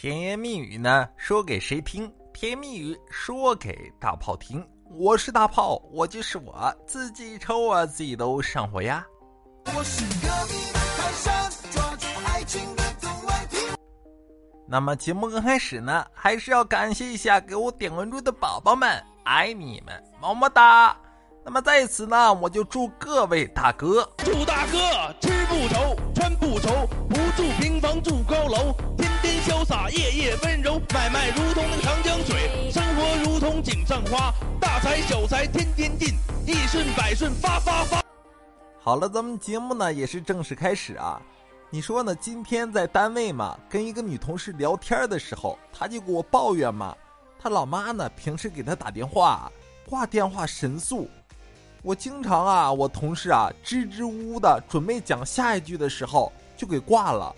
甜言蜜语呢，说给谁听？甜言蜜语说给大炮听。我是大炮，我就是我自己抽啊，自己都上火呀。我是隔壁的泰山，抓住爱情的那么节目刚开始呢，还是要感谢一下给我点关注的宝宝们，爱你们，么么哒。那么在此呢，我就祝各位大哥，祝大哥吃不愁，穿不愁，不住平房住高楼。潇洒，夜夜温柔，买卖如同那个长江水，生活如同井上花，大财小财天天进，一顺百顺发发发。好了，咱们节目呢也是正式开始啊。你说呢？今天在单位嘛，跟一个女同事聊天的时候，她就给我抱怨嘛，她老妈呢平时给她打电话，挂电话神速。我经常啊，我同事啊支支吾吾的准备讲下一句的时候，就给挂了。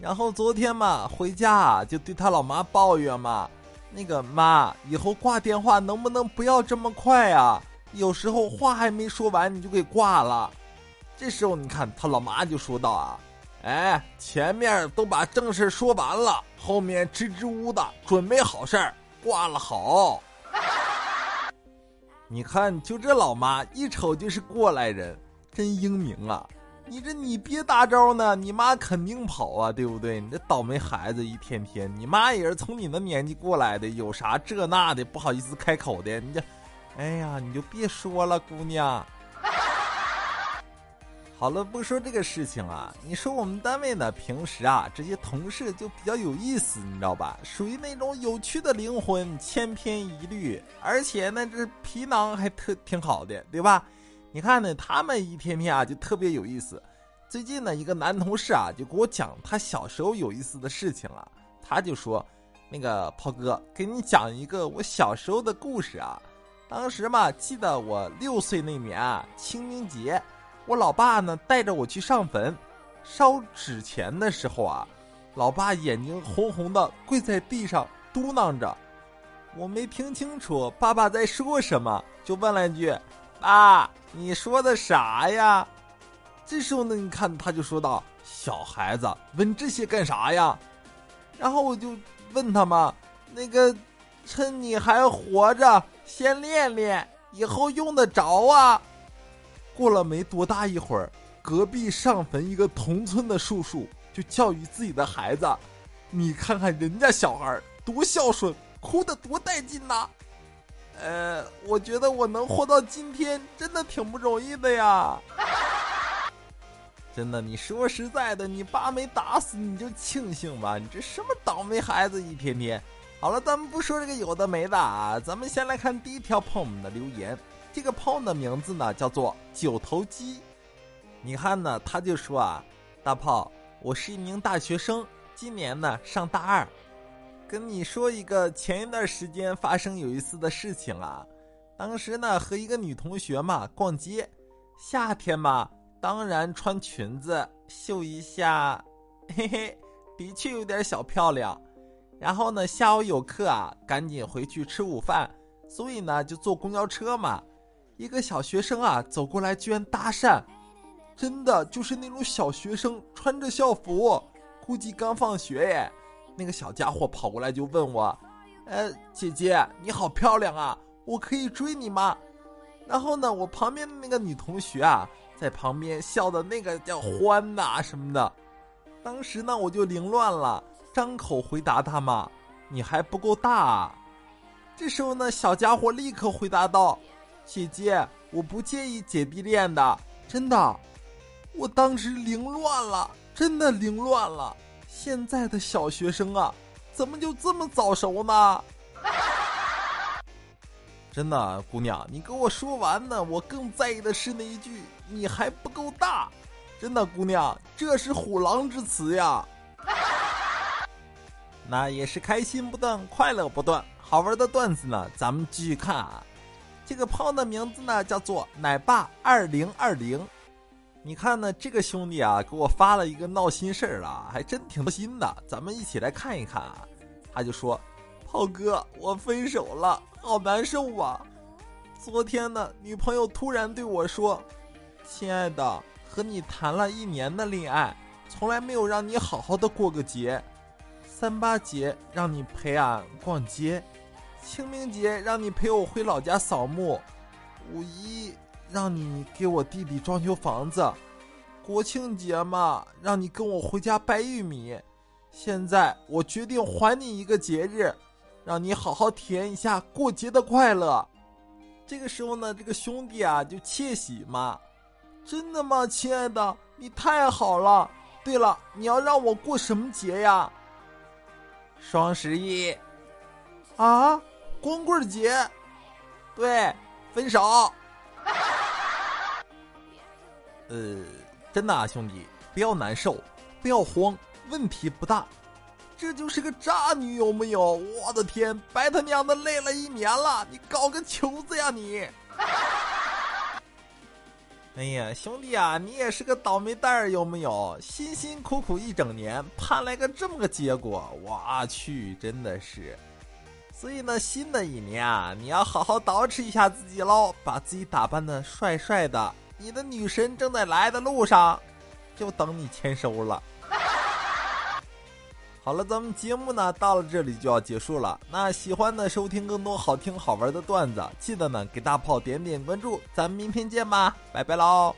然后昨天嘛，回家就对他老妈抱怨嘛，那个妈，以后挂电话能不能不要这么快啊？有时候话还没说完你就给挂了。这时候你看他老妈就说道啊，哎，前面都把正事说完了，后面支支吾的准备好事儿，挂了好。你看，就这老妈一瞅就是过来人，真英明啊。你这你别大招呢，你妈肯定跑啊，对不对？你这倒霉孩子一天天，你妈也是从你那年纪过来的，有啥这那的不好意思开口的，你这，哎呀，你就别说了，姑娘。好了，不说这个事情啊，你说我们单位呢，平时啊，这些同事就比较有意思，你知道吧？属于那种有趣的灵魂，千篇一律，而且呢，这皮囊还特挺好的，对吧？你看呢，他们一天天啊就特别有意思。最近呢，一个男同事啊就给我讲他小时候有意思的事情了。他就说：“那个炮哥，给你讲一个我小时候的故事啊。当时嘛，记得我六岁那年啊，清明节，我老爸呢带着我去上坟，烧纸钱的时候啊，老爸眼睛红红的，跪在地上嘟囔着。我没听清楚爸爸在说什么，就问了一句。”爸，你说的啥呀？这时候呢，你看他就说道：“小孩子问这些干啥呀？”然后我就问他嘛：“那个，趁你还活着，先练练，以后用得着啊。”过了没多大一会儿，隔壁上坟一个同村的叔叔就教育自己的孩子：“你看看人家小孩多孝顺，哭得多带劲呐！”呃，我觉得我能活到今天，真的挺不容易的呀。真的，你说实在的，你爸没打死你就庆幸吧。你这什么倒霉孩子，一天天。好了，咱们不说这个有的没的啊，咱们先来看第一条朋友们的留言。这个朋友的名字呢叫做九头鸡。你看呢，他就说啊，大炮，我是一名大学生，今年呢上大二。跟你说一个前一段时间发生有意思的事情啊，当时呢和一个女同学嘛逛街，夏天嘛当然穿裙子秀一下，嘿嘿，的确有点小漂亮。然后呢下午有课啊，赶紧回去吃午饭，所以呢就坐公交车嘛。一个小学生啊走过来居然搭讪，真的就是那种小学生穿着校服，估计刚放学耶。那个小家伙跑过来就问我：“呃，姐姐你好漂亮啊，我可以追你吗？”然后呢，我旁边的那个女同学啊，在旁边笑的那个叫欢呐什么的。当时呢，我就凌乱了，张口回答他嘛：“你还不够大。”这时候呢，小家伙立刻回答道：“姐姐，我不介意姐弟恋的，真的。”我当时凌乱了，真的凌乱了。现在的小学生啊，怎么就这么早熟呢？真的，姑娘，你跟我说完呢，我更在意的是那一句“你还不够大”。真的，姑娘，这是虎狼之词呀。那也是开心不断，快乐不断，好玩的段子呢，咱们继续看啊。这个朋友的名字呢，叫做奶爸二零二零。你看呢，这个兄弟啊，给我发了一个闹心事儿了，还真挺闹心的。咱们一起来看一看啊。他就说：“炮哥，我分手了，好难受啊。昨天呢，女朋友突然对我说：‘亲爱的，和你谈了一年的恋爱，从来没有让你好好的过个节。三八节让你陪俺逛街，清明节让你陪我回老家扫墓，五一让你给我弟弟装修房子，国庆节嘛让你跟我回家掰玉米。现在我决定还你一个节日，让你好好体验一下过节的快乐。这个时候呢，这个兄弟啊就窃喜嘛，真的吗，亲爱的，你太好了。对了，你要让我过什么节呀？双十一。啊，光棍节。对，分手。呃，真的啊，兄弟，不要难受，不要慌，问题不大。这就是个渣女，有没有？我的天，白他娘的累了一年了，你搞个球子呀你！哎呀，兄弟啊，你也是个倒霉蛋儿，有没有？辛辛苦苦一整年，盼来个这么个结果，我去，真的是。所以呢，新的一年啊，你要好好捯饬一下自己喽，把自己打扮的帅帅的，你的女神正在来的路上，就等你签收了。好了，咱们节目呢到了这里就要结束了。那喜欢的收听更多好听好玩的段子，记得呢给大炮点点关注。咱们明天见吧，拜拜喽。